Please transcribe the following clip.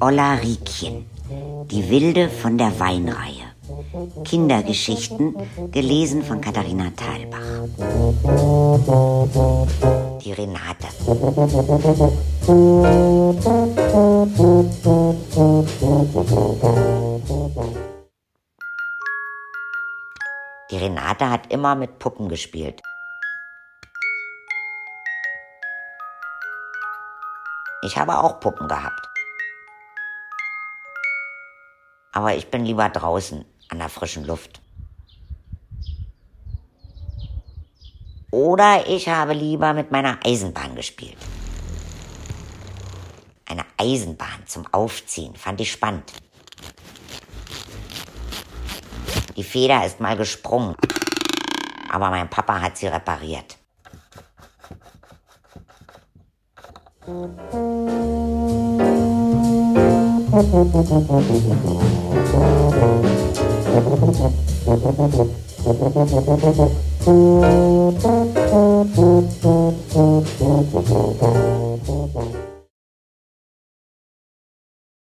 Olla Riekchen, die Wilde von der Weinreihe. Kindergeschichten, gelesen von Katharina Thalbach. Die Renate. Die Renate hat immer mit Puppen gespielt. Ich habe auch Puppen gehabt. Aber ich bin lieber draußen an der frischen Luft. Oder ich habe lieber mit meiner Eisenbahn gespielt. Eine Eisenbahn zum Aufziehen fand ich spannend. Die Feder ist mal gesprungen, aber mein Papa hat sie repariert. Thank you.